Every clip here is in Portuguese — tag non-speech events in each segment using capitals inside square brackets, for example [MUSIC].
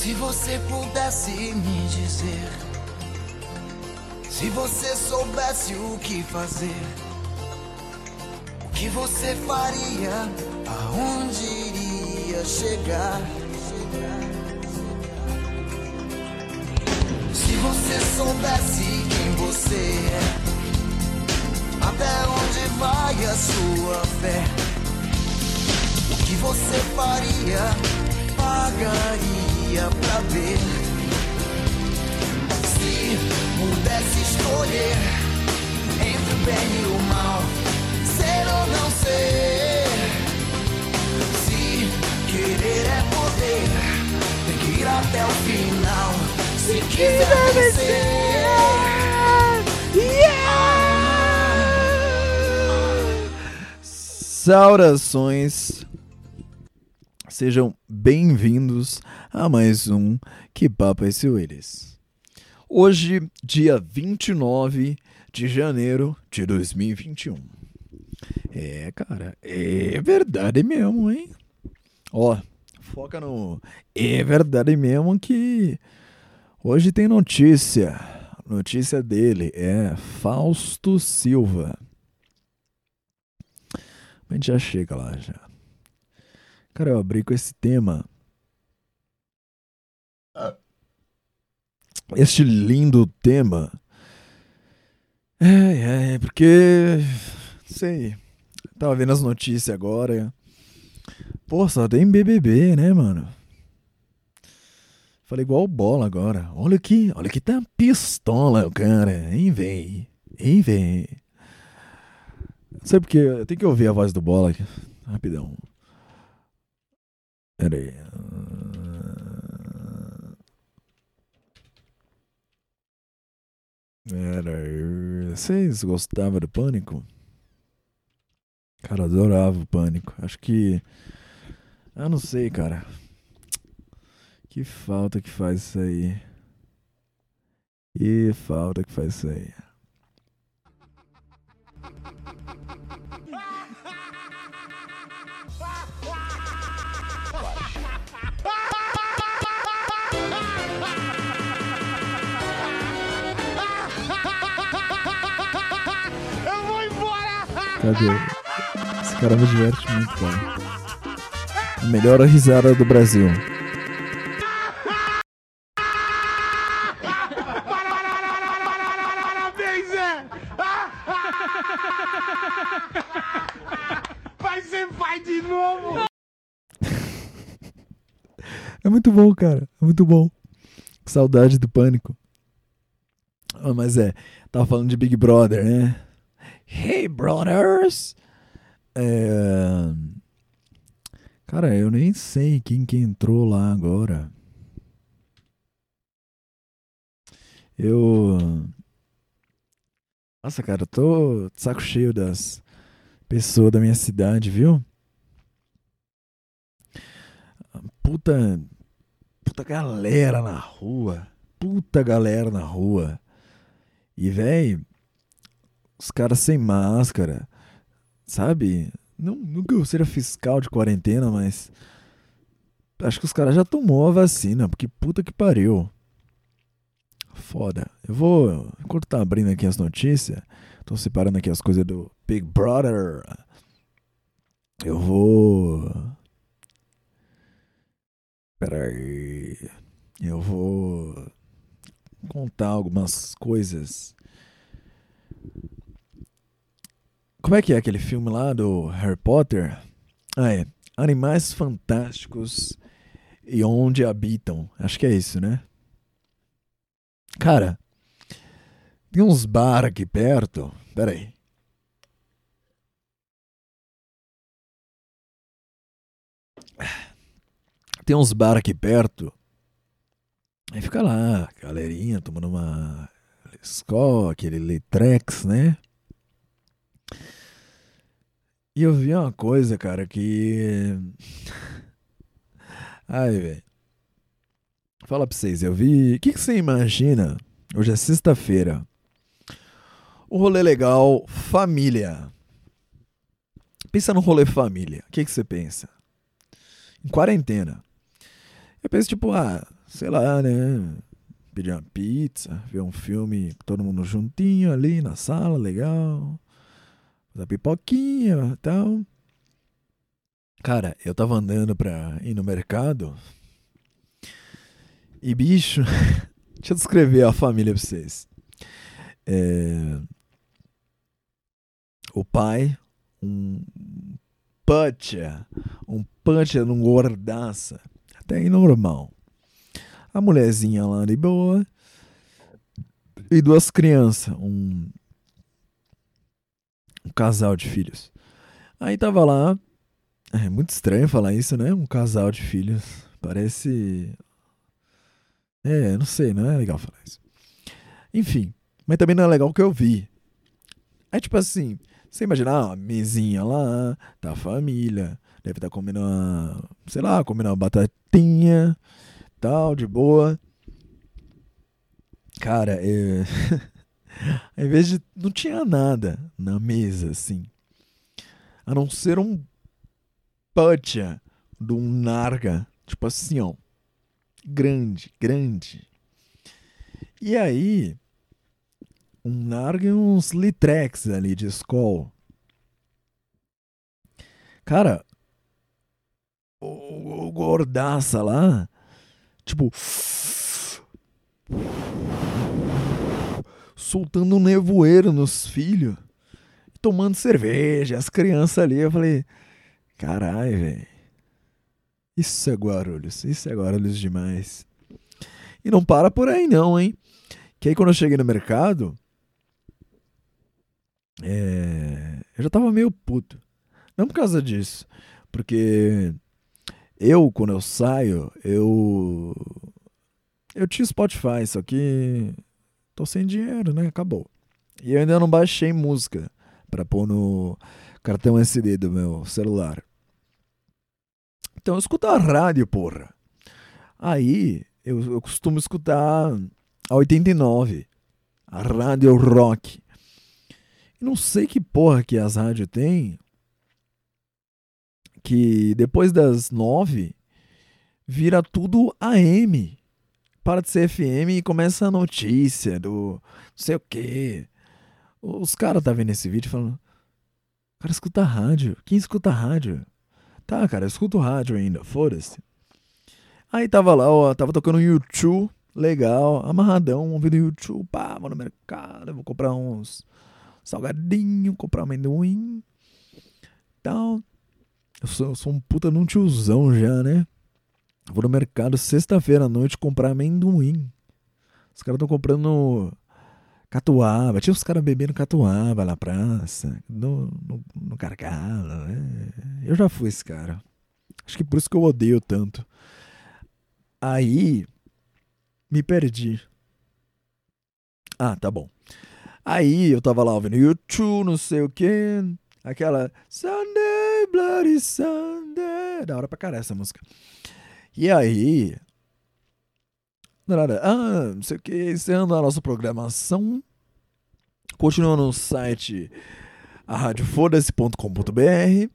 Se você pudesse me dizer, se você soubesse o que fazer, o que você faria, aonde iria chegar? Se você soubesse quem você é, até onde vai a sua fé? O que você faria, pagaria pra ver? Se pudesse escolher entre o bem e o mal, ser ou não ser. Se querer é poder, tem que ir até o final. Se quiser vencer. Saudações, sejam bem-vindos a mais um Que Papo é esse Willis. Hoje, dia 29 de janeiro de 2021. É, cara, é verdade mesmo, hein? Ó, foca no. É verdade mesmo que hoje tem notícia. Notícia dele é Fausto Silva. A gente já chega lá já. Cara, eu abri com esse tema. Este lindo tema. É, é, porque. Sei. Tava vendo as notícias agora. Pô, só tem BBB, né, mano? Falei igual bola agora. Olha aqui, olha aqui, tá pistola o cara. Hein, véi? Hein, véi? Sei porque eu tenho que ouvir a voz do bola aqui. Rapidão. Pera aí. Pera aí. Vocês gostavam do pânico? Cara, adorava o pânico. Acho que. Eu não sei, cara. Que falta que faz isso aí. Que falta que faz isso aí. Cadê? Esse cara me diverte muito, cara. A melhor risada do Brasil. Vai ser de novo! É muito bom, cara. É muito bom. Saudade do pânico. Ah, mas é, tava falando de Big Brother, né? Hey, brothers! É... Cara, eu nem sei quem que entrou lá agora. Eu. Nossa, cara, eu tô de saco cheio das pessoas da minha cidade, viu? Puta. Puta galera na rua. Puta galera na rua. E, véi, os caras sem máscara, sabe? Não, nunca eu seja fiscal de quarentena, mas acho que os caras já tomou a vacina, porque puta que pariu. Foda. Eu vou, enquanto tá abrindo aqui as notícias, tô separando aqui as coisas do Big Brother. Eu vou Peraí. Eu vou contar algumas coisas. Como é que é aquele filme lá do Harry Potter? Ah, é. Animais Fantásticos e Onde Habitam. Acho que é isso, né? Cara, tem uns bar aqui perto. Peraí. Tem uns bar aqui perto. Aí fica lá, galerinha tomando uma escola, aquele Letrex, né? E eu vi uma coisa, cara, que. Ai, velho. Fala pra vocês, eu vi. O que, que você imagina? Hoje é sexta-feira. O rolê legal, família. Pensa no rolê família. O que, que você pensa? Em quarentena. Eu penso, tipo, ah, sei lá, né? Pedir uma pizza, ver um filme, todo mundo juntinho ali na sala, legal. Fazer pipoquinha e tal. Cara, eu tava andando pra ir no mercado. E bicho, [LAUGHS] deixa eu descrever a família pra vocês. É, o pai, um pancha, um pancha num gordaça, até aí normal. A mulherzinha lá de boa e duas crianças, um, um casal de filhos. Aí tava lá, é muito estranho falar isso, né? Um casal de filhos, parece, é, não sei, não é legal falar isso. Enfim, mas também não é legal o que eu vi. É tipo assim, você imagina, ah, uma mesinha lá, tá a família, deve estar tá comendo uma, sei lá, comendo uma batatinha, tal, de boa. Cara, é... [LAUGHS] ao invés de. Não tinha nada na mesa, assim. A não ser um pacha de um narga. Tipo assim, ó. Grande, grande. E aí, um Narg e uns Litrex ali de Skoll. Cara, o, o gordaça lá, tipo, soltando um nevoeiro nos filhos, tomando cerveja, as crianças ali. Eu falei, caralho, velho. Isso é Guarulhos, isso é Guarulhos demais. E não para por aí não, hein? Que aí quando eu cheguei no mercado, é, eu já tava meio puto. Não por causa disso. Porque eu, quando eu saio, eu. Eu tinha Spotify, só que. Tô sem dinheiro, né? Acabou. E eu ainda não baixei música pra pôr no cartão SD do meu celular. Então eu escuto a rádio, porra. Aí eu, eu costumo escutar a 89, a rádio rock. Não sei que porra que as rádios têm. Que depois das nove vira tudo AM. Para de ser FM e começa a notícia do não sei o quê. Os caras tá vendo esse vídeo falando. Cara, escuta rádio. Quem escuta rádio? Tá, cara, eu escuto rádio ainda, foda-se. Aí tava lá, ó, tava tocando YouTube, legal, amarradão, ouvindo YouTube, pá, vou no mercado, vou comprar uns salgadinho, comprar amendoim. Tal. Eu sou, eu sou um puta num tiozão já, né? Vou no mercado sexta-feira à noite comprar amendoim. Os caras estão comprando catuaba. Tinha os caras bebendo catuaba na praça, no, no, no gargalo. Né? Eu já fui esse cara. Acho que por isso que eu odeio tanto. Aí, me perdi. Ah, tá bom. Aí eu tava lá ouvindo YouTube, não sei o que. Aquela Sunday, Bloody Sunday. Da hora pra caralho essa música. E aí. Ah, não sei o que. Encerrando a nossa programação. Continua no site radiofoda-se.com.br.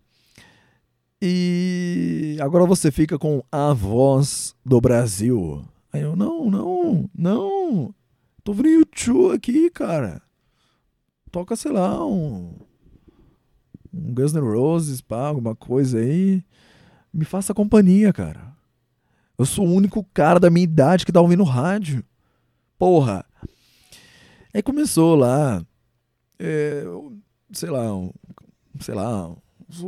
E agora você fica com a voz do Brasil. Aí eu, não, não, não. Tô ouvindo YouTube aqui, cara toca, sei lá, um, um Guns N' Roses, pá, alguma coisa aí. Me faça companhia, cara. Eu sou o único cara da minha idade que tá ouvindo rádio. Porra. Aí começou lá, é, sei lá, sei lá,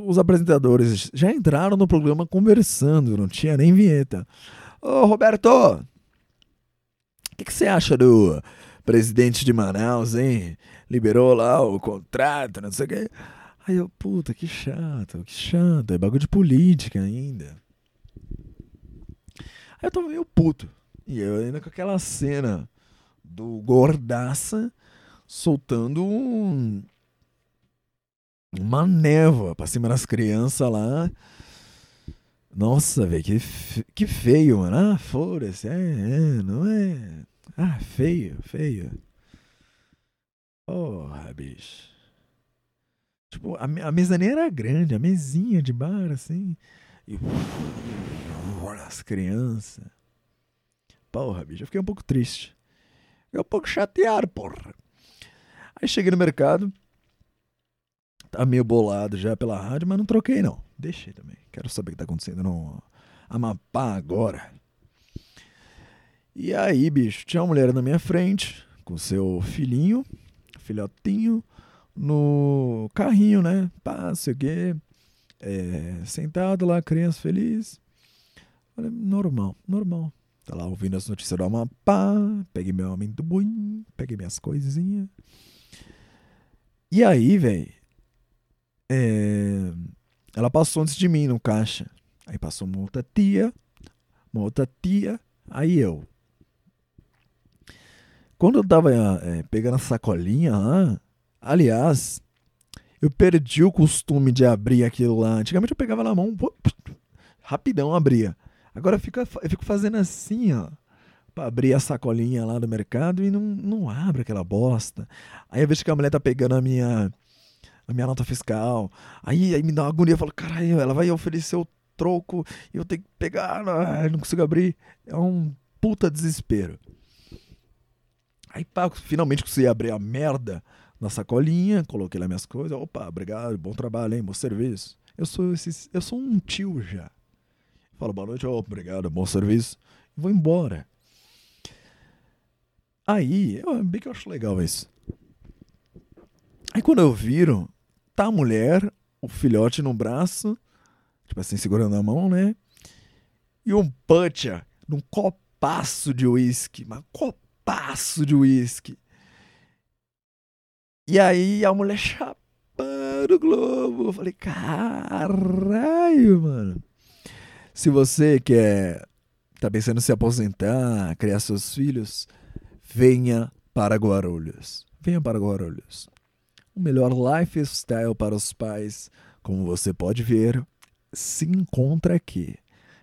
os apresentadores já entraram no programa conversando, não tinha nem vinheta. Ô Roberto, o que, que você acha do presidente de Manaus, hein? liberou lá o contrato, não sei o quê. Aí eu, puta, que chato, que chato. É bagulho de política ainda. Aí eu tava meio puto. E eu ainda com aquela cena do gordaça soltando um, uma névoa pra cima das crianças lá. Nossa, velho, que, que feio, mano. Ah, foda-se. É, é, não é. Ah, feio, feio. Porra, bicho. Tipo, a, a mesa nem era grande, a mesinha de bar, assim. E. As crianças. Porra, bicho, eu fiquei um pouco triste. Fiquei um pouco chateado, porra. Aí cheguei no mercado. Tá meio bolado já pela rádio, mas não troquei não. Deixei também. Quero saber o que tá acontecendo no Amapá agora. E aí, bicho, tinha uma mulher na minha frente, com seu filhinho, filhotinho, no carrinho, né? Pá, sei o quê. É, sentado lá, criança feliz. Normal, normal. Tá lá ouvindo as notícias do Amapá, peguei meu amendoim, peguei minhas coisinhas. E aí, velho, é, ela passou antes de mim no caixa. Aí passou uma outra tia, uma outra tia, aí eu. Quando eu tava é, pegando a sacolinha lá, aliás, eu perdi o costume de abrir aquilo lá. Antigamente eu pegava na mão, [LAUGHS] rapidão abria. Agora eu fico, eu fico fazendo assim, ó. Pra abrir a sacolinha lá do mercado e não, não abre aquela bosta. Aí eu vejo que a mulher tá pegando a minha, a minha nota fiscal. Aí, aí me dá uma agonia. Eu falo, caralho, ela vai oferecer o troco e eu tenho que pegar. Não, não consigo abrir. É um puta desespero. Aí pá, finalmente consegui abrir a merda na sacolinha, coloquei lá minhas coisas. Opa, obrigado, bom trabalho, hein, bom serviço. Eu sou, esse, eu sou um tio já. Falo boa noite, obrigado, bom serviço. Vou embora. Aí, eu, bem que eu acho legal isso. Aí quando eu viro, tá a mulher, o filhote no braço, tipo assim, segurando a mão, né? E um puncha num copaço de uísque, mas copaço de uísque. E aí a mulher chapando o globo. Eu falei, caralho, mano. Se você quer tá pensando em se aposentar, criar seus filhos, venha para Guarulhos. Venha para Guarulhos. O melhor lifestyle para os pais, como você pode ver, se encontra aqui.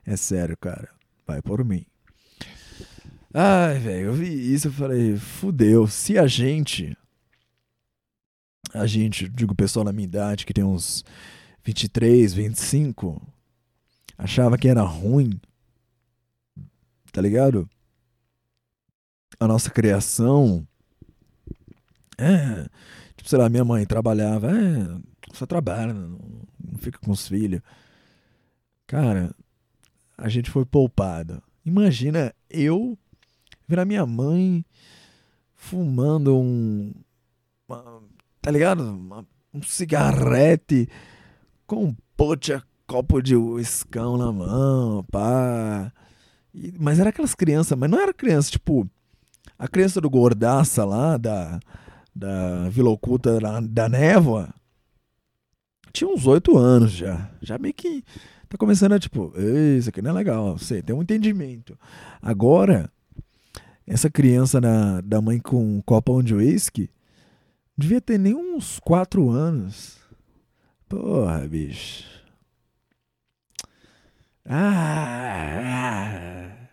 É sério, cara. Vai por mim. Ai, velho, eu vi isso e falei, fudeu. Se a gente. A gente, digo, pessoal na minha idade, que tem uns 23, 25, achava que era ruim, tá ligado? A nossa criação. É. Tipo, sei lá, minha mãe trabalhava. É, só trabalha, não, não fica com os filhos. Cara, a gente foi poupado. Imagina eu ver a minha mãe fumando um. Uma, tá ligado? Uma, um cigarrete com um pote copo de uiscão na mão, pá. E, mas era aquelas crianças, mas não era criança, tipo, a criança do Gordaça lá, da, da Vila Oculta da, da Névoa, tinha uns oito anos já. Já meio que tá começando a, tipo, isso aqui não é legal, sei, tem um entendimento. Agora, essa criança na, da mãe com um copão de uísque, devia ter nem uns quatro anos. Porra, bicho. Ah,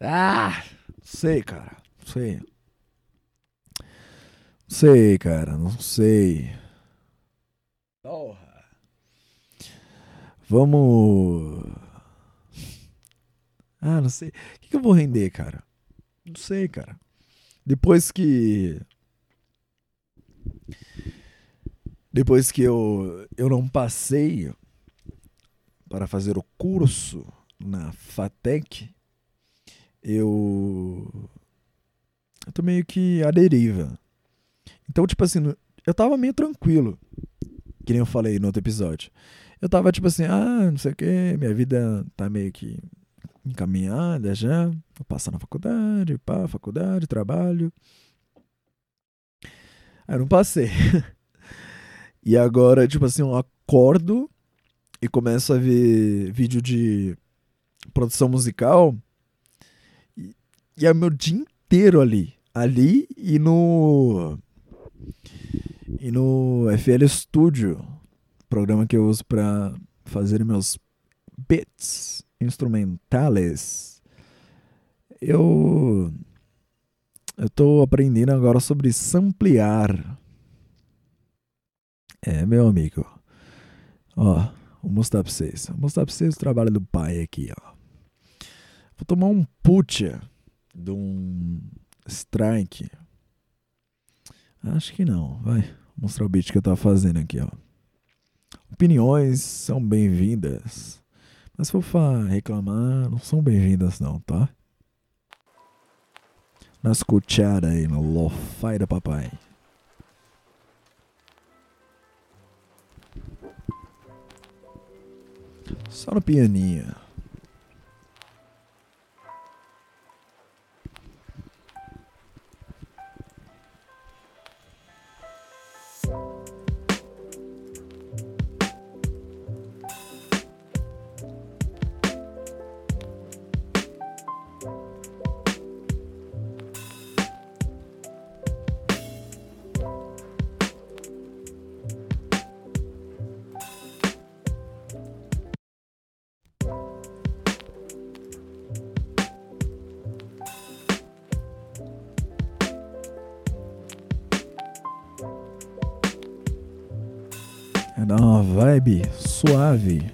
ah, ah, sei, cara, sei. Sei, cara, não sei. Porra. Vamos. Ah, não sei. O que, que eu vou render, cara? Não sei, cara. Depois que. Depois que eu, eu não passei para fazer o curso na FATEC, eu, eu tô meio que à deriva. Então, tipo assim, eu tava meio tranquilo, que nem eu falei no outro episódio. Eu tava tipo assim, ah, não sei o que, minha vida tá meio que encaminhada já, vou passar na faculdade, pá, faculdade, trabalho. Aí eu não passei. [LAUGHS] e agora, tipo assim, eu acordo e começo a ver vídeo de produção musical e, e é o meu dia inteiro ali. Ali e no. E no FL Studio, programa que eu uso para fazer meus beats instrumentales. Eu. Eu tô aprendendo agora sobre samplear. É, meu amigo. Ó. Vou mostrar pra vocês. Vou mostrar pra vocês o trabalho do pai aqui, ó. Vou tomar um putia. de um strike. Acho que não. Vai Vou mostrar o beat que eu tava fazendo aqui, ó. Opiniões são bem-vindas. Mas se for reclamar, não são bem-vindas não, tá? Na escuchada aí, no lo-fi da papai. Só no pianinho. Vibe suave.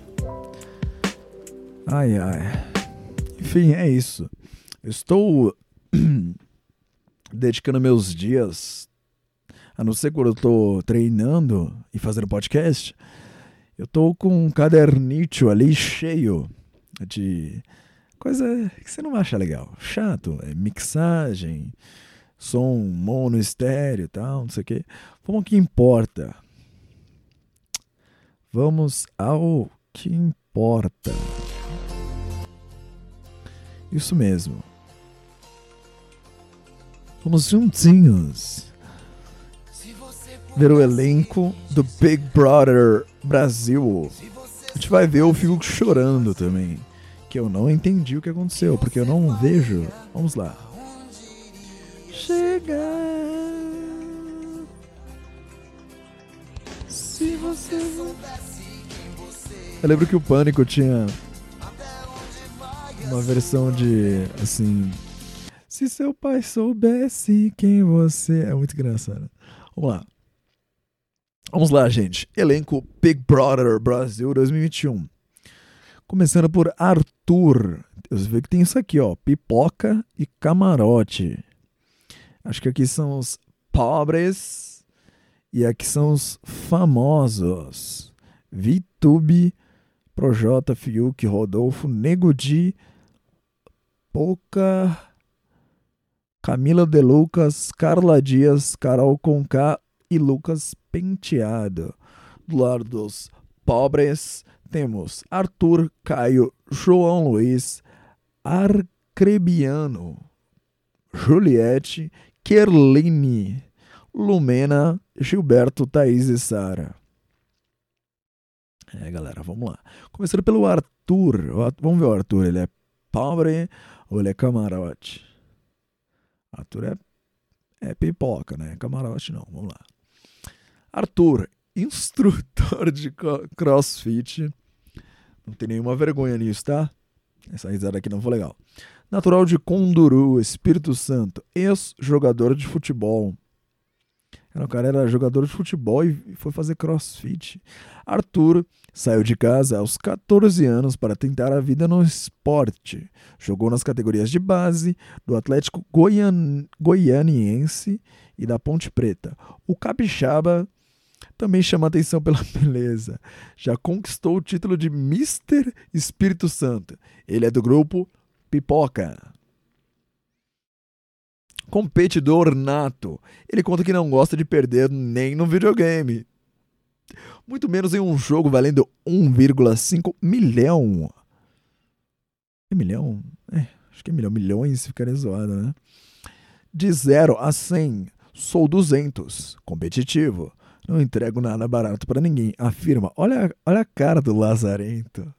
Ai, ai. Enfim, é isso. Estou [CLEARS THROAT] dedicando meus dias, a não ser quando eu tô treinando e fazendo podcast, eu tô com um cadernito ali cheio de coisa que você não acha legal. Chato, é mixagem, som mono estéreo e tal, não sei o. Vamos ao que importa. Vamos ao que importa. Isso mesmo. Vamos juntinhos ver o elenco do Big Brother Brasil. A gente vai ver o Fiuk chorando também. Que eu não entendi o que aconteceu, porque eu não vejo. Vamos lá. Chega. Você. Eu lembro que o Pânico tinha uma versão de assim. Se seu pai soubesse quem você. É muito engraçado. Vamos lá. Vamos lá, gente. Elenco Big Brother Brasil 2021. Começando por Arthur. Você vê que tem isso aqui, ó. Pipoca e camarote. Acho que aqui são os pobres e aqui são os famosos. Vitube, Projota, Fiuk, Rodolfo, Nego Di, Pouca, Camila De Lucas, Carla Dias, Carol Conká e Lucas Penteado. Do lado dos pobres, temos Arthur, Caio, João Luiz, Arcrebiano, Juliette, Kerline, Lumena, Gilberto, Thaís e Sara. É, galera, vamos lá. Começando pelo Arthur. Vamos ver o Arthur. Ele é pobre ou ele é camarote? Arthur é, é pipoca, né? Camarote não. Vamos lá. Arthur, instrutor de crossfit. Não tem nenhuma vergonha nisso, tá? Essa risada aqui não foi legal. Natural de Conduru, Espírito Santo. Ex-jogador de futebol. O cara era jogador de futebol e foi fazer crossfit. Arthur saiu de casa aos 14 anos para tentar a vida no esporte. Jogou nas categorias de base do Atlético Goian... Goianiense e da Ponte Preta. O capixaba também chama atenção pela [LAUGHS] beleza. Já conquistou o título de Mister Espírito Santo. Ele é do grupo Pipoca. Competidor nato. Ele conta que não gosta de perder nem no videogame. Muito menos em um jogo valendo 1,5 milhão. É milhão? É, acho que é milhão. Milhões ficaria zoado, né? De 0 a 100, sou 200. Competitivo. Não entrego nada barato para ninguém. Afirma. Olha, olha a cara do Lazarento.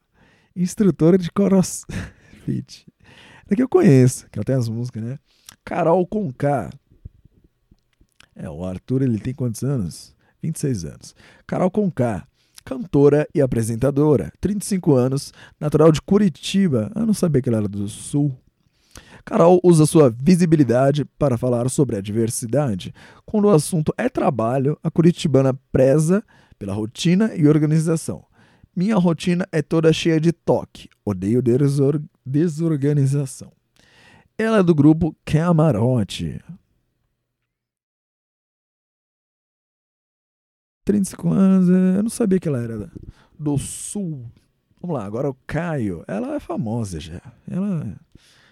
Instrutora de crossfit. [LAUGHS] Daqui eu conheço, que até as músicas, né? Carol Conká. É, o Arthur ele tem quantos anos? 26 anos. Carol Conká, cantora e apresentadora, 35 anos, natural de Curitiba. Eu não sabia que ela era do Sul. Carol usa sua visibilidade para falar sobre a diversidade. Quando o assunto é trabalho, a curitibana preza pela rotina e organização. Minha rotina é toda cheia de toque. Odeio desor desorganização. Ela é do grupo Camarote. 35 anos, é, eu não sabia que ela era do sul. Vamos lá, agora o Caio. Ela é famosa já. Ela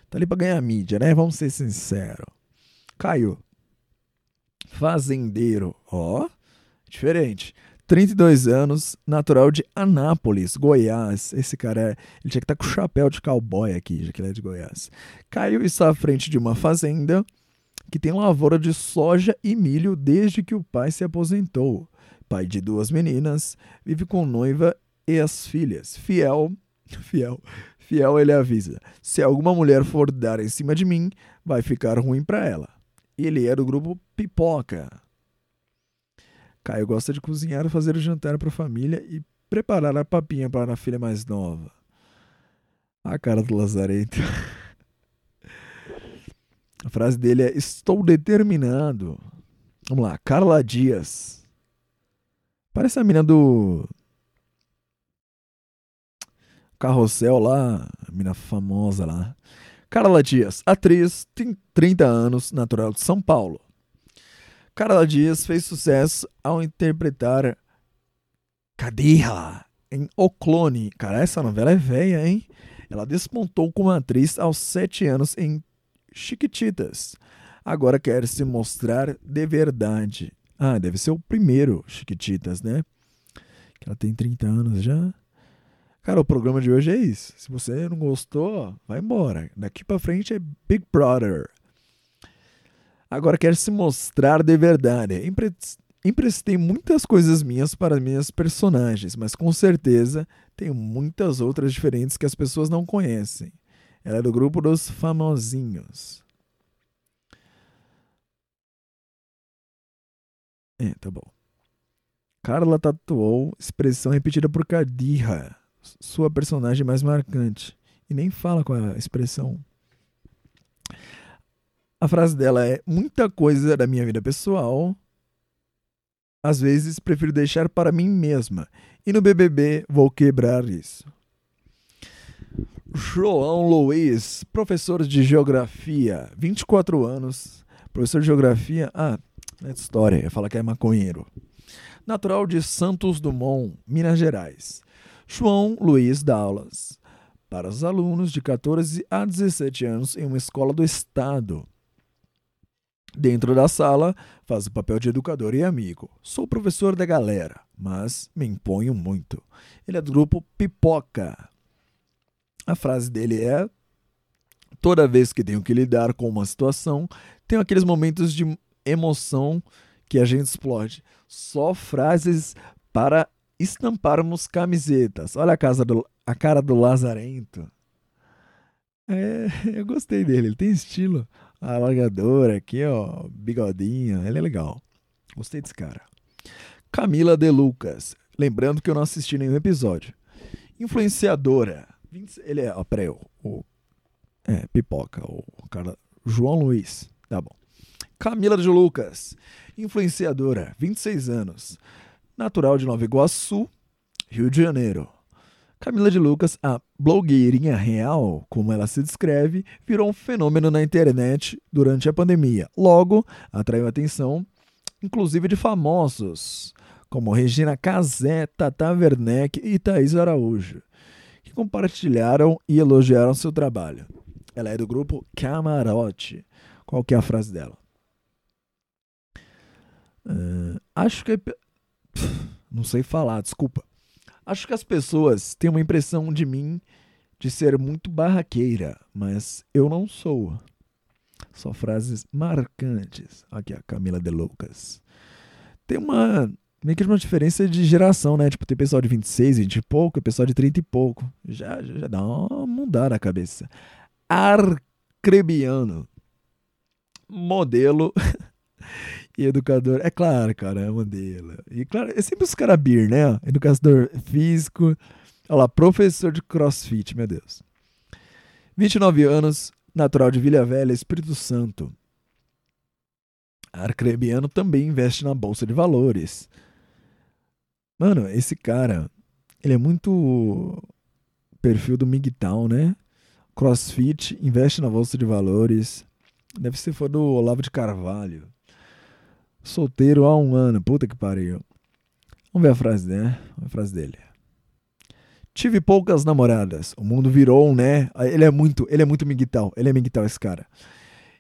tá ali pra ganhar mídia, né? Vamos ser sinceros. Caio. Fazendeiro. Ó, diferente. 32 anos, natural de Anápolis, Goiás. Esse cara, é, ele tinha que estar tá com chapéu de cowboy aqui, já que ele é de Goiás. Caio está à frente de uma fazenda que tem lavoura de soja e milho desde que o pai se aposentou. Pai de duas meninas, vive com noiva e as filhas. Fiel, [LAUGHS] fiel, fiel ele avisa. Se alguma mulher for dar em cima de mim, vai ficar ruim para ela. Ele é do grupo Pipoca. Caio gosta de cozinhar, fazer o jantar para a família e preparar a papinha para a filha mais nova. A cara do Lazarento. [LAUGHS] A frase dele é: Estou determinado. Vamos lá, Carla Dias. Parece a mina do. Carrossel lá, a mina famosa lá. Carla Dias, atriz, tem 30 anos, natural de São Paulo. Carla Dias fez sucesso ao interpretar Cadira em O Clone. Cara, essa novela é velha, hein? Ela despontou como atriz aos 7 anos em Chiquititas. Agora quer se mostrar de verdade. Ah, deve ser o primeiro Chiquititas, né? Que ela tem 30 anos já. Cara, o programa de hoje é isso. Se você não gostou, vai embora. Daqui para frente é Big Brother. Agora quer se mostrar de verdade. Empre emprestei muitas coisas minhas para minhas personagens, mas com certeza tenho muitas outras diferentes que as pessoas não conhecem. Ela é do grupo dos famosinhos. É, tá bom. Carla tatuou expressão repetida por Kadira, sua personagem mais marcante, e nem fala com a expressão a frase dela é: muita coisa da minha vida pessoal, às vezes prefiro deixar para mim mesma. E no BBB vou quebrar isso. João Luiz, professor de geografia, 24 anos, professor de geografia. Ah, é história, ia falar que é maconheiro. Natural de Santos Dumont, Minas Gerais. João Luiz dá aulas para os alunos de 14 a 17 anos em uma escola do estado. Dentro da sala, faz o papel de educador e amigo. Sou professor da galera, mas me imponho muito. Ele é do grupo Pipoca. A frase dele é: Toda vez que tenho que lidar com uma situação, tenho aqueles momentos de emoção que a gente explode. Só frases para estamparmos camisetas. Olha a, casa do, a cara do Lazarento. É, [LAUGHS] eu gostei dele, ele tem estilo alargador aqui, ó, bigodinho, ele é legal. Gostei desse cara. Camila De Lucas, lembrando que eu não assisti nenhum episódio. Influenciadora. Ele é, ó, peraí, o, o é, pipoca, o cara, João Luiz, tá bom. Camila de Lucas, influenciadora, 26 anos, natural de Nova Iguaçu, Rio de Janeiro. Camila de Lucas, a blogueirinha real, como ela se descreve, virou um fenômeno na internet durante a pandemia. Logo, atraiu atenção, inclusive de famosos, como Regina Casé, Tata Werneck e Thaís Araújo, que compartilharam e elogiaram seu trabalho. Ela é do grupo Camarote. Qual que é a frase dela? Uh, acho que... É... Não sei falar, desculpa. Acho que as pessoas têm uma impressão de mim de ser muito barraqueira, mas eu não sou. Só frases marcantes. Aqui a Camila de Lucas. Tem uma meio que uma diferença de geração, né? Tipo, tem pessoal de 26, 20 e pouco, e pessoal de 30 e pouco. Já, já dá uma mudada a cabeça. Arcrebiano. Modelo [LAUGHS] e educador. É claro, cara, é modelo. E claro, é sempre os caras bir, né? Educador físico. Olha lá, professor de crossfit, meu Deus. 29 anos, natural de Vila Velha, Espírito Santo. Arcrebiano também investe na bolsa de valores. Mano, esse cara, ele é muito perfil do MGTOW, né? crossfit, investe na bolsa de valores. Deve ser foi do Olavo de Carvalho. Solteiro há um ano, puta que pariu. Vamos ver a frase, né? A frase dele. Tive poucas namoradas. O mundo virou, né? Ele é muito, ele é muito miguital. Ele é miguital esse cara.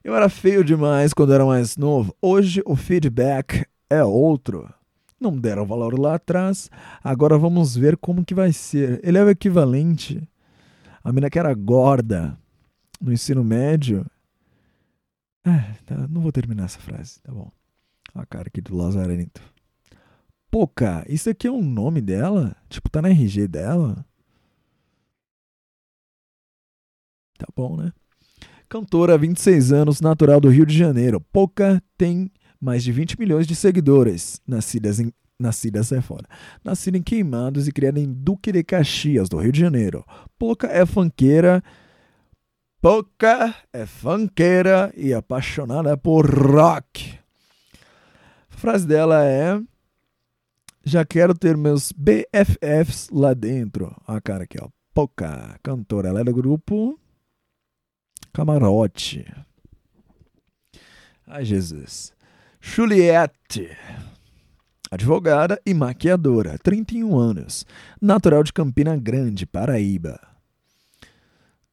Eu era feio demais quando era mais novo. Hoje o feedback é outro. Não deram valor lá atrás. Agora vamos ver como que vai ser. Ele é o equivalente a mina que era gorda no ensino médio. É, tá, não vou terminar essa frase, tá bom. A cara aqui do Lazarento. Poca, isso aqui é um nome dela? Tipo, tá na RG dela? Tá bom, né? Cantora, 26 anos, natural do Rio de Janeiro. Poca tem mais de 20 milhões de seguidores, nascidas em nascidas é fora. Nascida em Queimados e criada em Duque de Caxias, do Rio de Janeiro. Poca é fanqueira. Poca é fanqueira e apaixonada por rock. A frase dela é: Já quero ter meus BFFs lá dentro. A cara aqui, ó. Poca, cantora. Ela é do grupo Camarote. Ai, Jesus. Juliette. Advogada e maquiadora, 31 anos, natural de Campina Grande, Paraíba.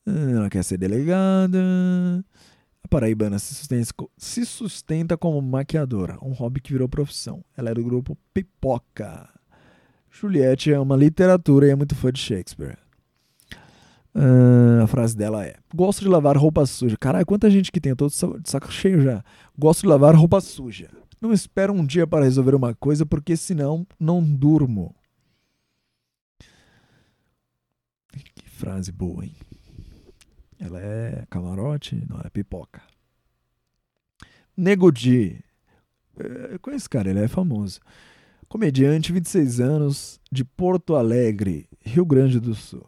Ela quer ser delegada. A paraibana se sustenta, se sustenta como maquiadora, um hobby que virou profissão. Ela é do grupo Pipoca. Juliette ama literatura e é muito fã de Shakespeare. Uh, a frase dela é: Gosto de lavar roupa suja. Caralho, quanta gente que tem, eu tô de saco cheio já. Gosto de lavar roupa suja. Não espero um dia para resolver uma coisa, porque senão não durmo. Que frase boa, hein? Ela é camarote, não é pipoca. Nego Di. Eu conheço esse cara, ele é famoso. Comediante, 26 anos, de Porto Alegre, Rio Grande do Sul.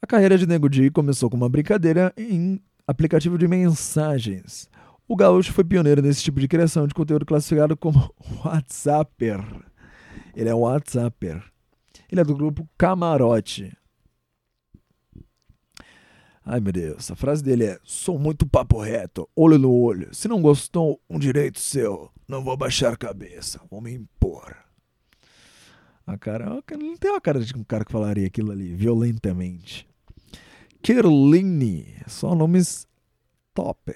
A carreira de Nego Di começou com uma brincadeira em aplicativo de mensagens. O Gaúcho foi pioneiro nesse tipo de criação de conteúdo classificado como [LAUGHS] WhatsApper. Ele é um WhatsApper. Ele é do grupo Camarote. Ai meu Deus, a frase dele é: Sou muito papo reto, olho no olho. Se não gostou, um direito seu. Não vou baixar a cabeça, vou me impor. A cara, não tem uma cara de um cara que falaria aquilo ali violentamente. Kerline, só nomes top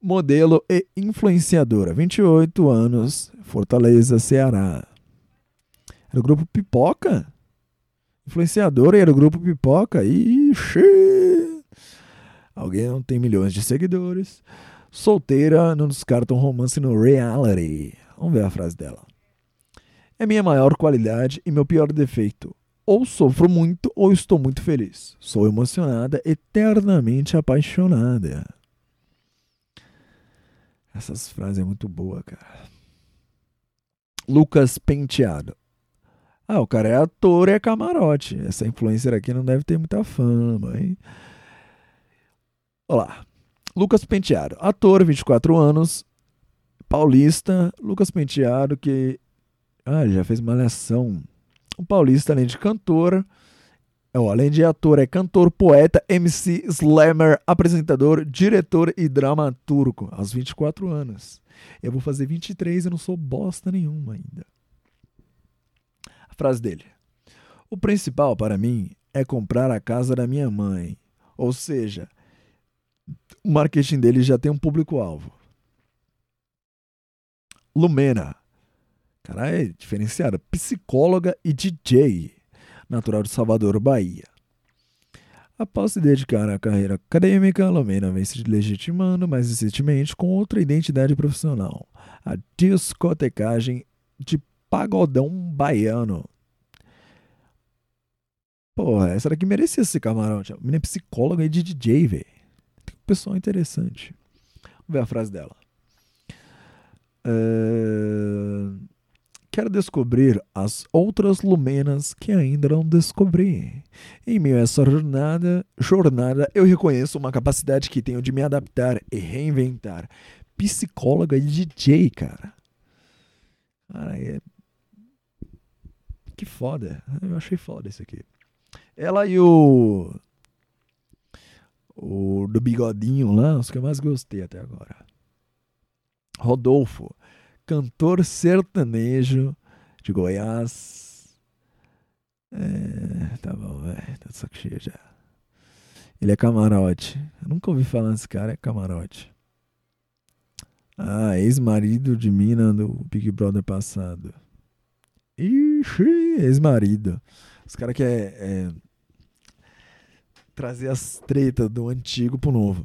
modelo e influenciadora, 28 anos, Fortaleza, Ceará. Era o grupo Pipoca? Influenciadora e era o grupo Pipoca? Ixi! Alguém não tem milhões de seguidores. Solteira, não descarta um romance no reality. Vamos ver a frase dela. É minha maior qualidade e meu pior defeito. Ou sofro muito ou estou muito feliz. Sou emocionada, eternamente apaixonada. Essas frases é muito boa, cara. Lucas Penteado. Ah, o cara é ator e é camarote. Essa influencer aqui não deve ter muita fama, hein? Olá. Lucas Penteado, ator, 24 anos, paulista. Lucas Penteado, que. Ah, já fez malhação. Um paulista, além de cantor, além de ator, é cantor, poeta, MC, slammer, apresentador, diretor e dramaturgo, aos 24 anos. Eu vou fazer 23 e não sou bosta nenhuma ainda. Frase dele: O principal para mim é comprar a casa da minha mãe. Ou seja, o marketing dele já tem um público-alvo. Lumena. Cara, é diferenciada. Psicóloga e DJ natural de Salvador, Bahia. Após se dedicar à carreira acadêmica, Lomena vem se legitimando mais recentemente com outra identidade profissional, a discotecagem de pagodão baiano. Porra, essa daqui merecia ser camarote. A menina é psicóloga e de DJ, velho. Tem um pessoal interessante. Vamos ver a frase dela. Uh... Quero descobrir as outras lumenas que ainda não descobri. Em meio a essa jornada, jornada, eu reconheço uma capacidade que tenho de me adaptar e reinventar. Psicóloga e DJ, cara. Cara, é... Que foda. Eu achei foda isso aqui. Ela e o O do bigodinho lá, os que eu mais gostei até agora. Rodolfo, cantor sertanejo de Goiás. É, tá bom, velho. Tá de saco cheio já. Ele é camarote. Eu nunca ouvi falar desse cara, é camarote. Ah, ex-marido de mina do Big Brother passado. Ixi, ex-marido. Os caras querem é, trazer as tretas do antigo pro novo.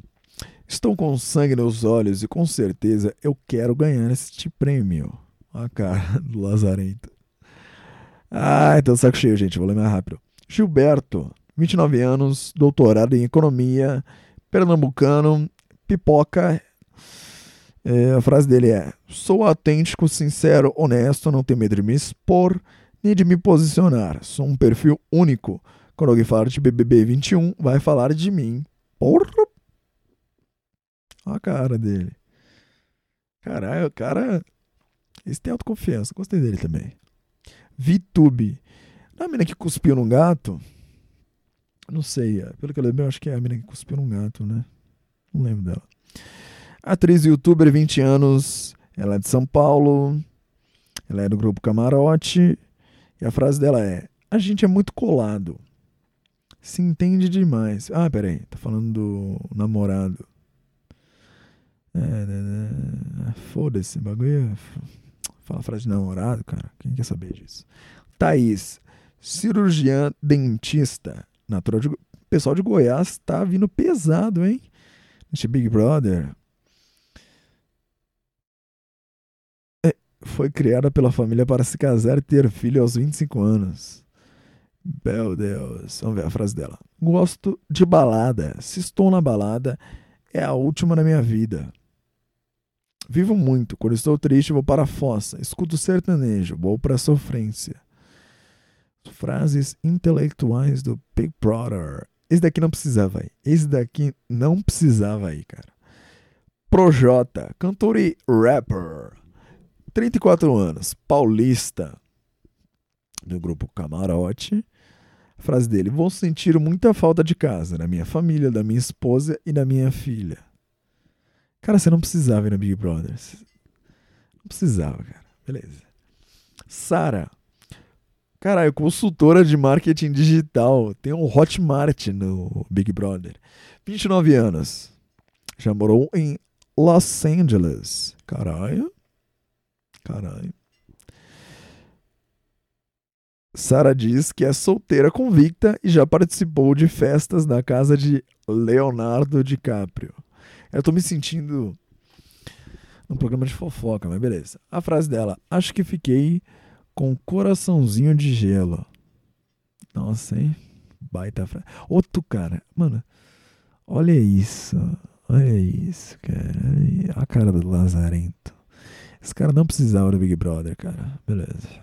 Estou com sangue nos olhos e com certeza eu quero ganhar este prêmio. A cara [LAUGHS] do Lazarento. Ah, então saco cheio, gente. Vou ler mais rápido. Gilberto, 29 anos, doutorado em economia, pernambucano, pipoca. É, a frase dele é: Sou autêntico, sincero, honesto, não tenho medo de me expor nem de me posicionar. Sou um perfil único. Quando alguém falar de BBB 21, vai falar de mim. Porra! Olha a cara dele. Caralho, o cara. Esse tem autoconfiança. Gostei dele também. VTube. A mina que cuspiu num gato? Não sei. é, Pelo que eu lembro, eu acho que é a mina que cuspiu num gato, né? Não lembro dela. Atriz youtuber, 20 anos. Ela é de São Paulo. Ela é do grupo Camarote. E a frase dela é: A gente é muito colado. Se entende demais. Ah, peraí. Tá falando do namorado. É, né, né, Foda-se, bagulho. é- Fala a frase de namorado, cara. Quem quer saber disso? Thaís, cirurgiã dentista. Natural de... Go- Pessoal de Goiás tá vindo pesado, hein? Este Big Brother. Foi criada pela família para se casar e ter filho aos 25 anos. Meu Deus. Vamos ver a frase dela. Gosto de balada. Se estou na balada, é a última na minha vida. Vivo muito. Quando estou triste, vou para a fossa. Escuto sertanejo. Vou para a sofrência. Frases intelectuais do Big Brother. Esse daqui não precisava aí. Esse daqui não precisava aí, cara. Projota, cantor e rapper. 34 anos, paulista. Do grupo Camarote. Frase dele: Vou sentir muita falta de casa, da minha família, da minha esposa e da minha filha. Cara, você não precisava ir no Big Brother. Não precisava, cara. Beleza. Sara. Caralho, consultora de marketing digital. Tem um Hotmart no Big Brother. 29 anos. Já morou em Los Angeles. Caralho. Caralho. Sara diz que é solteira convicta e já participou de festas na casa de Leonardo DiCaprio. Eu tô me sentindo num programa de fofoca, mas beleza. A frase dela: Acho que fiquei com coraçãozinho de gelo. Nossa, hein? Baita frase. Outro cara, mano, olha isso. Olha isso, cara. A cara do Lazarento. Esse cara não precisava do Big Brother, cara. Beleza.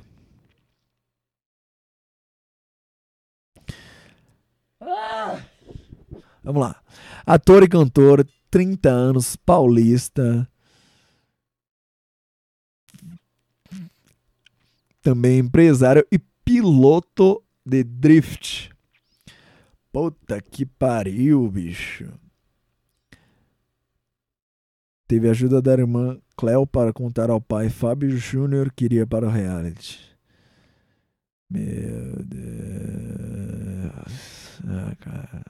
Vamos lá. Ator e cantor, 30 anos, paulista. Também empresário e piloto de drift. Puta que pariu, bicho. Teve ajuda da irmã Cleo para contar ao pai Fábio Júnior que iria para o reality. Meu Deus. Ah, cara.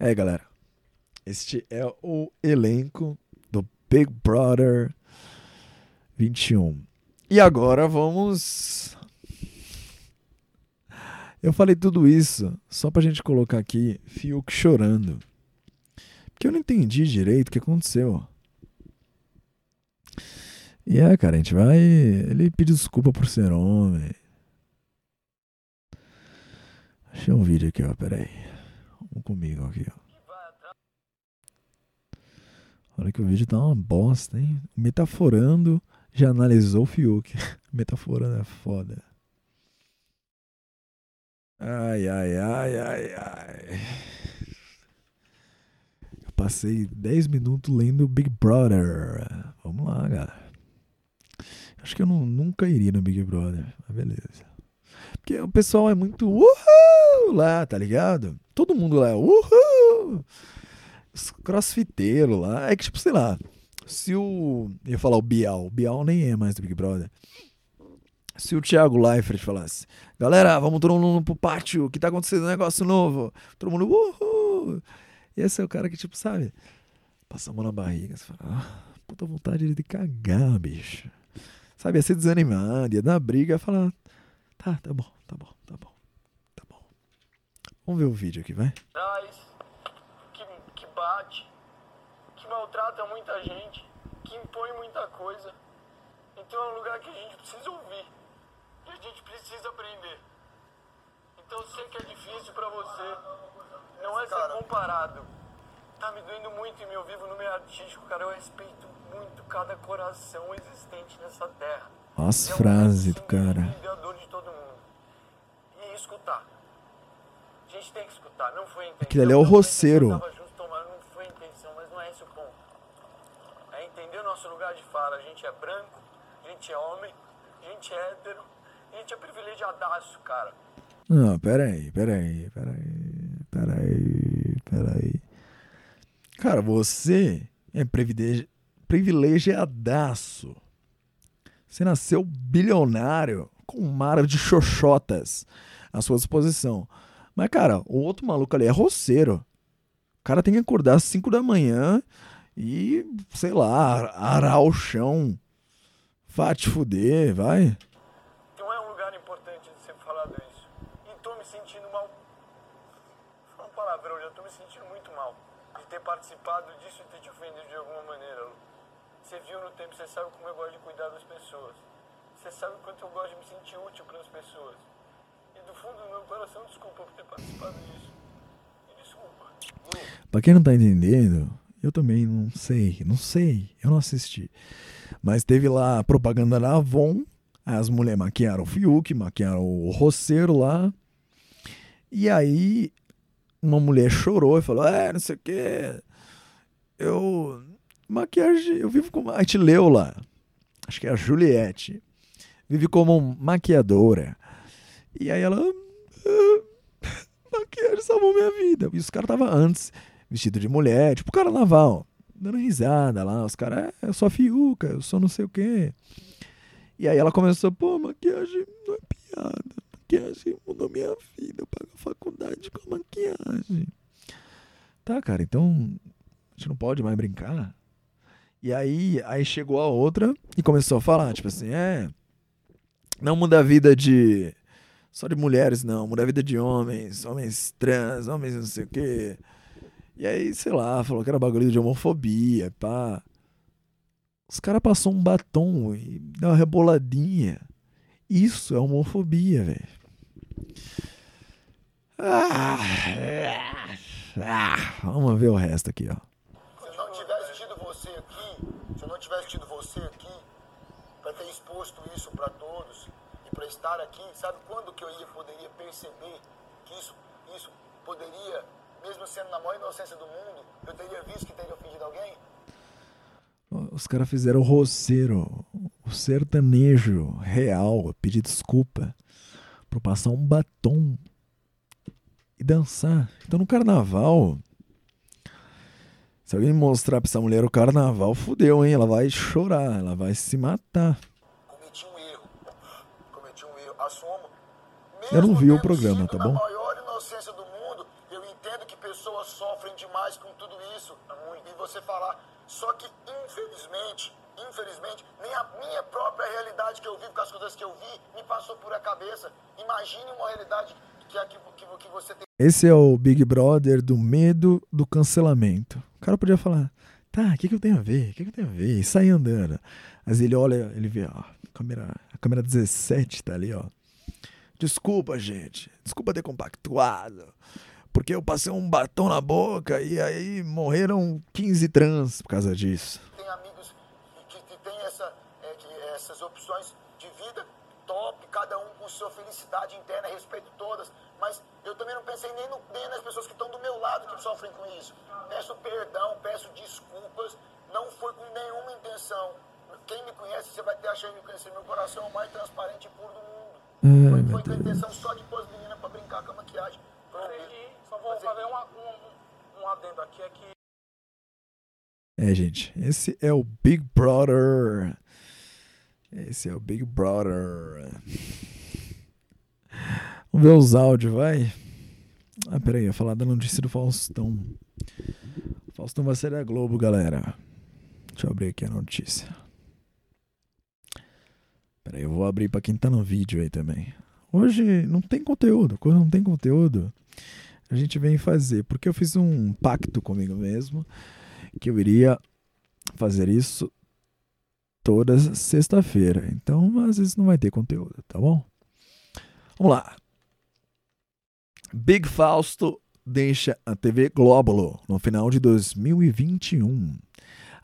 É, galera. Este é o elenco do Big Brother 21. E agora vamos. Eu falei tudo isso só pra gente colocar aqui Fiuk chorando. Porque eu não entendi direito o que aconteceu. E é, cara, a gente vai. Ele pediu desculpa por ser homem. Achei um vídeo aqui, ó. Peraí. Vamos comigo aqui, ó. Olha que o vídeo tá uma bosta, hein? Metaforando já analisou o Fiuk. [LAUGHS] Metaforando é foda. Ai, ai, ai, ai, ai. Passei 10 minutos lendo Big Brother. Vamos lá, cara. Acho que eu não- nunca iria no Big Brother, mas beleza. Porque o pessoal é muito uhul lá, tá ligado? Todo mundo lá é uhul. o- os crossfiteiros lá. É que, tipo, sei lá, se o. Eu ia falar o Bial. O Bial nem é mais do Big Brother. Se o Thiago Leifert falasse, galera, vamos todo mundo pro pátio, que tá acontecendo um negócio novo. Todo mundo, uhul! Esse é o cara que, tipo, sabe, passa a mão na barriga, você fala, ah, puta vontade de cagar, bicho. Sabe, ia ser desanimado, ia dar briga, ia falar, tá, tá bom, tá bom, tá bom, tá bom. Vamos ver o vídeo aqui, vai. que, que bate, que maltrata muita gente, que impõe muita coisa. Então é um lugar que a gente precisa ouvir, que a gente precisa aprender. Então eu sei que é difícil pra você, não é ser comparado. Tá me doendo muito em meu vivo no meio artístico, cara. Eu respeito muito cada coração existente nessa terra. As É um frases do cara. mediador de todo mundo. E escutar. A gente tem que escutar, não foi a intenção. Aquele ali é o Não foi a roceiro. intenção, tava junto, tomando, não foi a intenção, mas não é esse o ponto. É entender o nosso lugar de fala. A gente é branco, a gente é homem, a gente é hétero, a gente é privilegiadaço, cara. Não, peraí, peraí, peraí, peraí, peraí. Cara, você é privilegi- privilegiadaço. Você nasceu bilionário com um mar de xoxotas à sua disposição. Mas, cara, o outro maluco ali é roceiro. O cara tem que acordar às 5 da manhã e, sei lá, arar o chão. Vá te fuder, vai. Então é um lugar importante de ser falado isso. E tô me sentindo mal. Falar um palavrão, já tô me sentindo muito mal. De ter participado disso e ter te ofendido de alguma maneira, Lu. Você viu no tempo, você sabe como eu gosto de cuidar das pessoas. Você sabe o quanto eu gosto de me sentir útil para as pessoas. E do fundo do meu coração, desculpa por ter participado disso. E desculpa. Pra quem não tá entendendo, eu também não sei, não sei, eu não assisti. Mas teve lá propaganda da Avon, as mulheres maquiaram o Fiuk, maquiaram o roceiro lá. E aí uma mulher chorou e falou: É, não sei o que. Eu. Maquiagem. Eu vivo como. A gente leu lá. Acho que é a Juliette. Vive como maquiadora. E aí ela. "Ah, [LAUGHS] maquiagem salvou minha vida. E os caras estavam antes, vestido de mulher, tipo carnaval, dando risada lá. Os caras, é, eu sou a Fiuca, eu sou não sei o quê. E aí ela começou, pô, maquiagem não é piada. Maquiagem mudou minha vida. Eu pago a faculdade com a maquiagem. Tá, cara, então a gente não pode mais brincar. E aí, aí chegou a outra e começou a falar, tipo assim, é. Não muda a vida de. Só de mulheres, não. Muda a vida de homens, homens trans, homens não sei o quê. E aí, sei lá, falou que era bagulho de homofobia, pá. Os caras passou um batom e deu uma reboladinha. Isso é homofobia, velho. Ah, ah, vamos ver o resto aqui, ó. Se eu não tivesse tido você aqui, se eu não tivesse tido você aqui, para ter exposto isso para todos e para estar aqui, sabe quando que eu ia poderia perceber que isso, isso poderia, mesmo sendo na maior inocência do mundo, eu teria visto que teria ofendido alguém? Os caras fizeram o roceiro, o sertanejo real, pedir desculpa por passar um batom e dançar. Então no carnaval, se alguém mostrar pra essa mulher o carnaval, fudeu, hein? Ela vai chorar, ela vai se matar. Cometi um erro. Cometi um erro. Assumo. Eu não Mesmo vi o programa, tá bom? maior inocência do mundo, eu entendo que pessoas sofrem demais com tudo isso. E você falar. Só que, infelizmente, infelizmente, nem a minha própria realidade que eu vivo, com as coisas que eu vi, me passou por a cabeça. Imagine uma realidade que, é que, que, que você tem. Esse é o Big Brother do medo do cancelamento. O cara podia falar, tá, o que, que eu tenho a ver? O que, que eu tenho a ver? E sair andando. Mas ele olha, ele vê, ó, a câmera, a câmera 17 tá ali, ó. Desculpa, gente. Desculpa ter compactuado. Porque eu passei um batom na boca e aí morreram 15 trans por causa disso. tem tem essa, é, que, essas opções de vida top, cada um com sua felicidade interna, respeito todas. Mas eu também não pensei nem, no, nem nas pessoas que estão do meu lado que sofrem com isso. Peço perdão, peço desculpas, não foi com nenhuma intenção. Quem me conhece, você vai ter a chance de me conhecer. Meu coração é o mais transparente e puro do mundo. Ai, foi, foi com a intenção só de pôr as meninas pra brincar com a maquiagem. Só vou fazer uma- um, um adendo. adendo aqui é que É, gente, esse é o Big Brother. Esse é o Big Brother. Vamos ver os áudios, vai. Ah, peraí, eu ia falar da notícia do Faustão. Faustão vai ser da Globo, galera. Deixa eu abrir aqui a notícia. Peraí, eu vou abrir pra quem tá no vídeo aí também. Hoje não tem conteúdo, quando não tem conteúdo, a gente vem fazer. Porque eu fiz um pacto comigo mesmo que eu iria fazer isso toda sexta-feira. Então, às vezes não vai ter conteúdo, tá bom? Vamos lá. Big Fausto deixa a TV Glóbulo no final de 2021.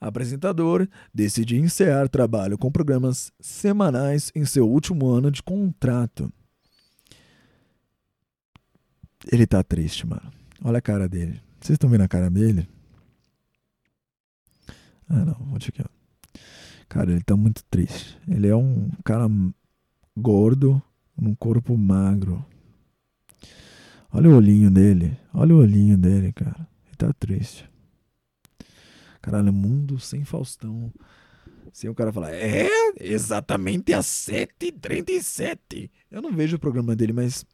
Apresentador decide encerrar trabalho com programas semanais em seu último ano de contrato. Ele tá triste, mano. Olha a cara dele. Vocês estão vendo a cara dele? Ah, não. Vou aqui, ó. Cara, ele tá muito triste. Ele é um cara gordo, num corpo magro. Olha o olhinho dele. Olha o olhinho dele, cara. Ele tá triste. Caralho, mundo sem Faustão. Sem o cara falar, é exatamente às 7h37. Eu não vejo o programa dele, mas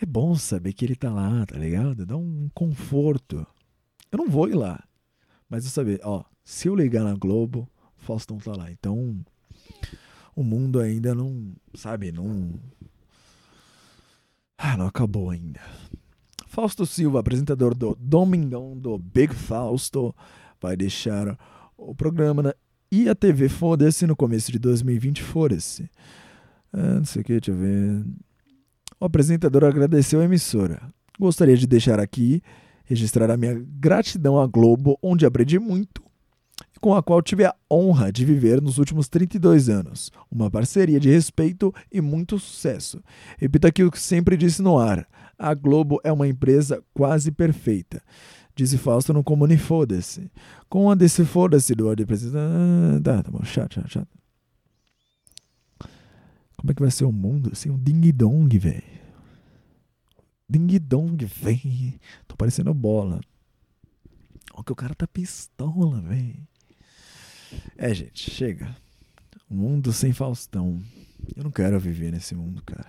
é bom saber que ele tá lá, tá ligado? Dá um conforto. Eu não vou ir lá. Mas eu saber, ó, se eu ligar na Globo, Faustão tá lá. Então, o mundo ainda não, sabe, não. Ah, não acabou ainda. Fausto Silva, apresentador do Domingão do Big Fausto, vai deixar o programa na e a TV Foda-se no começo de 2020. Foda-se. Ah, não sei o que, deixa eu ver. O apresentador agradeceu a emissora. Gostaria de deixar aqui, registrar a minha gratidão à Globo, onde aprendi muito com a qual tive a honra de viver nos últimos 32 anos. Uma parceria de respeito e muito sucesso. Repito aqui o que sempre disse no ar: a Globo é uma empresa quase perfeita. Disse Fausto no Comune Foda-se. Com a desse Foda-se do presidente. Tá, tá bom, chato, chato, chato. Como é que vai ser o mundo sem um ding-dong, velho? Ding-dong, velho. Tô parecendo bola. Olha que o cara tá pistola, velho. É, gente, chega. Um mundo sem Faustão. Eu não quero viver nesse mundo, cara.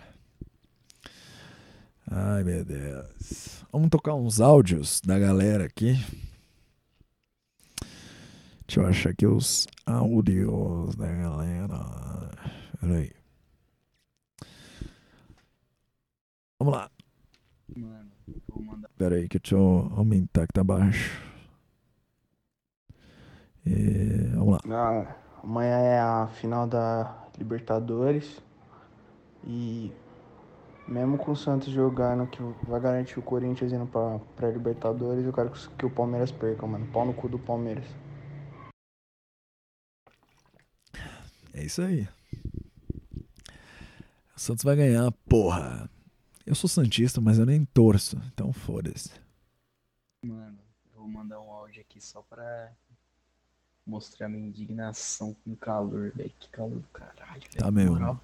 Ai, meu Deus. Vamos tocar uns áudios da galera aqui. Deixa eu achar aqui os áudios da galera. Peraí. Vamos lá. Mano, mandar. Peraí, que deixa eu aumentar que tá baixo. É, vamos lá. Ah, amanhã é a final da Libertadores. E mesmo com o Santos jogando, que vai garantir o Corinthians indo pra, pra Libertadores, eu quero que o Palmeiras perca, mano. Pau no cu do Palmeiras. É isso aí. O Santos vai ganhar, porra. Eu sou Santista, mas eu nem torço. Então foda-se. Mano, eu vou mandar um áudio aqui só pra mostrar minha indignação com o calor, velho. Que calor do caralho, velho. Tá mesmo.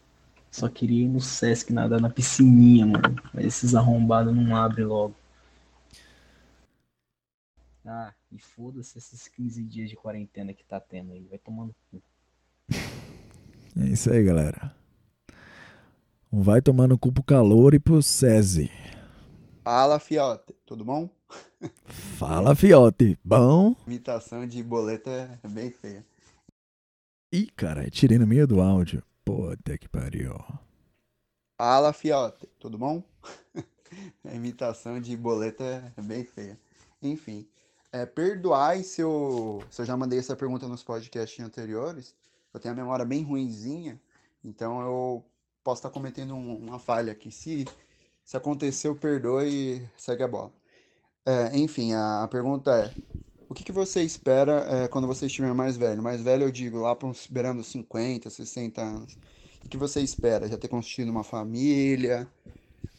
Só queria ir no Sesc nadar na piscininha, mano. Mas esses arrombados não abrem logo. Ah, e foda-se esses 15 dias de quarentena que tá tendo aí. Vai tomando cu. É isso aí, galera. Vai tomar no cu pro calor e pro SESI. Fala, fiote, tudo bom? Fala, fiote. Bom? Imitação de boleta é bem feia. Ih, cara, tirei no meio do áudio. Puta que pariu. Fala, fiote, tudo bom? [LAUGHS] A imitação de boleta é bem feia. Enfim, é, perdoai se eu, se eu já mandei essa pergunta nos podcasts anteriores. Eu tenho a memória bem ruinzinha, então eu posso estar cometendo um- uma falha aqui. Se, se aconteceu, perdoe e segue a bola. É, enfim, a, a pergunta é: o que, que você espera é, quando você estiver mais velho? Mais velho, eu digo, lá para uns beirando os 50, 60 anos. O que você espera? Já ter constituído uma família?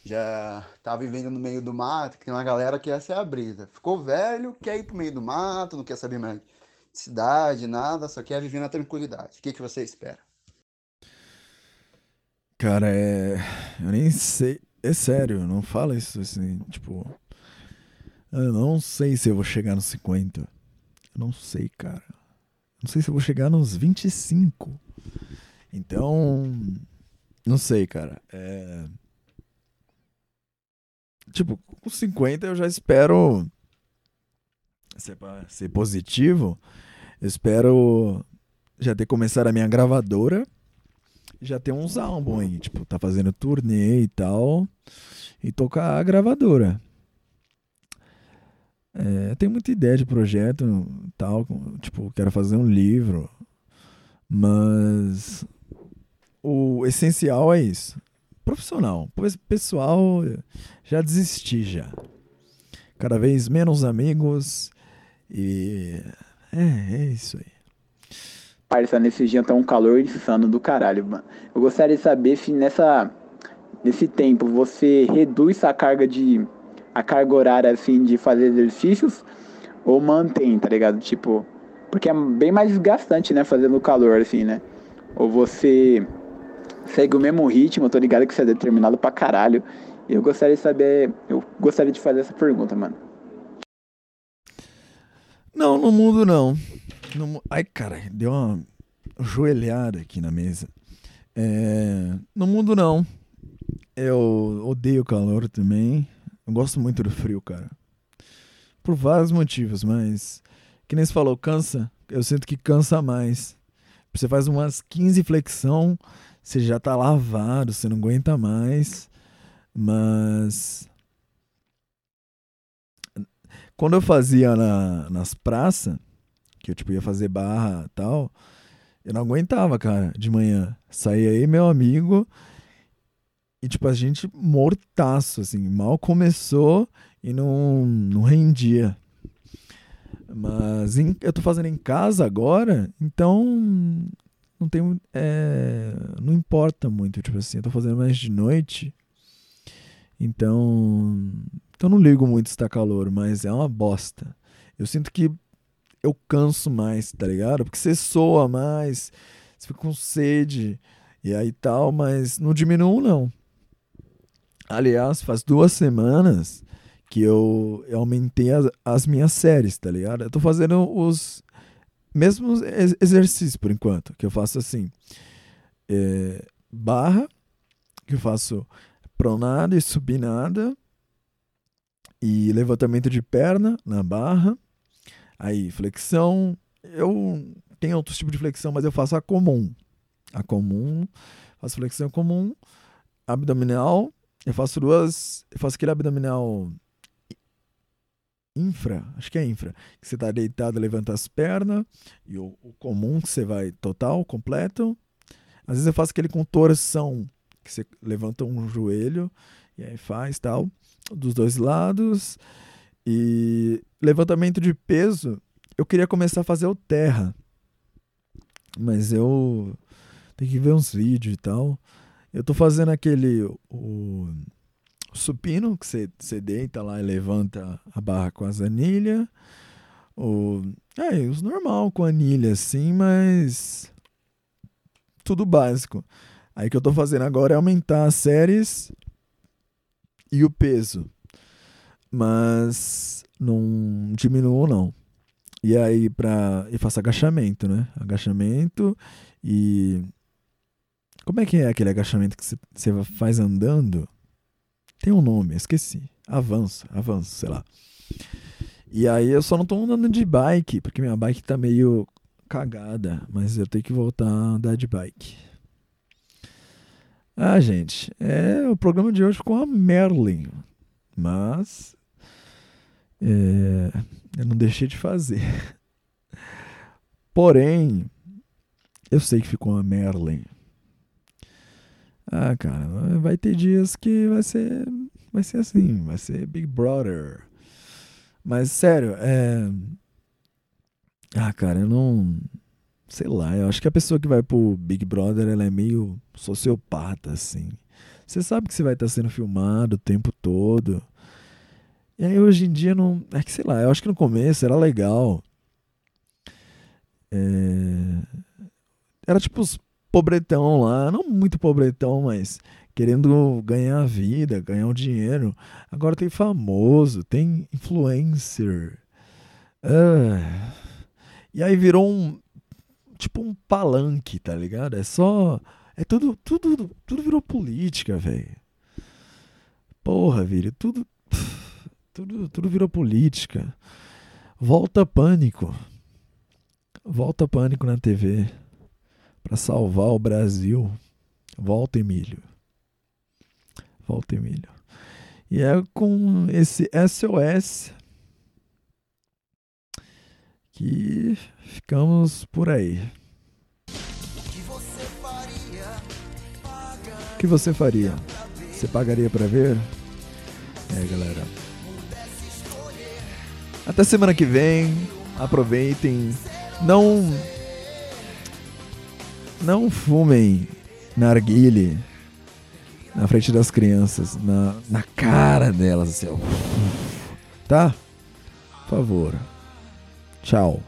Já tá vivendo no meio do mato? Que tem uma galera que essa é a brisa. Ficou velho, quer ir pro meio do mato, não quer saber mais de cidade, nada, só quer viver na tranquilidade. O que, que você espera? Cara, é. Eu nem sei. É sério, não fala isso assim, tipo. Eu não sei se eu vou chegar nos 50. Eu não sei, cara. Não sei se eu vou chegar nos 25. Então, não sei, cara. É... Tipo, com 50 eu já espero ser, ser positivo. Eu espero já ter começado a minha gravadora. Já ter uns álbuns aí, tipo, tá fazendo turnê e tal. E tocar a gravadora. É, tem muita ideia de projeto tal, tipo, quero fazer um livro, mas o essencial é isso. Profissional, pessoal, já desisti já. Cada vez menos amigos e é, é isso aí. Parça, nesse dia tá um calor insano do caralho, mano. Eu gostaria de saber se nessa nesse tempo você reduz a carga de a carga horária, assim, de fazer exercícios ou mantém, tá ligado? Tipo, porque é bem mais desgastante, né, fazer no calor, assim, né? Ou você segue o mesmo ritmo, tô ligado que você é determinado pra caralho. Eu gostaria de saber, eu gostaria de fazer essa pergunta, mano. Não, no mundo não. No, ai, cara, deu uma joelhada aqui na mesa. É, no mundo não. Eu odeio calor também. Eu gosto muito do frio, cara. Por vários motivos, mas. Que nem você falou, cansa. Eu sinto que cansa mais. Você faz umas 15 flexão, você já tá lavado, você não aguenta mais. Mas. Quando eu fazia na, nas praças, que eu tipo ia fazer barra tal, eu não aguentava, cara, de manhã. Saía aí meu amigo e, tipo, a gente mortaço, assim. Mal começou e não, não rendia. Mas em, eu tô fazendo em casa agora, então não tem. É, não importa muito. Tipo assim, eu tô fazendo mais de noite. Então. Então não ligo muito se tá calor, mas é uma bosta. Eu sinto que eu canso mais, tá ligado? Porque você soa mais, você fica com sede e aí tal, mas não diminuo não. Aliás, faz duas semanas que eu, eu aumentei as, as, minhas séries, tá ligado? Eu tô fazendo os mesmos ex exercícios por enquanto, que eu faço assim, é, barra, que eu faço pronada e subinada, e levantamento de perna na barra, aí flexão, eu tenho outros tipos de flexão, mas eu faço a comum, a comum, faço flexão comum, abdominal, eu faço duas. Eu faço aquele abdominal infra, acho que é infra, que você tá deitado, levanta as pernas, e o, o, comum que você vai total, completo. Às vezes eu faço aquele com torção, que você levanta um joelho e aí faz tal, dos dois lados. E levantamento de peso, eu queria começar a fazer o terra. Mas eu tenho que ver uns vídeos e tal. Eu tô fazendo aquele o, supino, que você, deita lá e levanta a barra com as anilhas. O, é, os normal com anilha, assim, mas tudo básico. Aí que eu tô fazendo agora é aumentar as séries e o peso. Mas não diminuo não. E aí para e faço agachamento, né? Agachamento e como é que é aquele agachamento que você faz andando? Tem um nome, esqueci. Avanço, avanço, sei lá. E aí eu só não tô andando de bike, porque minha bike tá meio cagada, mas eu tenho que voltar a andar de bike. Ah, gente, é o programa de hoje com a Merlin, mas é, eu não deixei de fazer. [LAUGHS] Porém, eu sei que ficou a Merlin. Ah, cara, vai ter dias que vai ser, vai ser assim, vai ser Big Brother. Mas sério, é Ah, cara, eu não sei lá, eu acho que a pessoa que vai pro Big Brother, ela é meio sociopata assim. Você sabe que você vai estar sendo filmado o tempo todo. E aí hoje em dia não, é que sei lá, eu acho que no começo era legal. É... Era tipo os pobretão lá, não muito pobretão, mas querendo ganhar vida, ganhar um dinheiro. Agora tem famoso, tem influencer. Ah, e aí virou um tipo um palanque, tá ligado? É só é tudo tudo tudo virou política, velho. Porra, velho, tudo tudo tudo virou política. Volta pânico. Volta pânico na TV para salvar o Brasil. Volta, Emílio. Volta, Emílio. E é com esse SOS que ficamos por aí. O que você faria? Você pagaria para ver? É, galera. Até semana que vem. Aproveitem. Não não fumem narguile na frente das crianças, na, na cara delas, assim. Tá? Por favor. Tchau.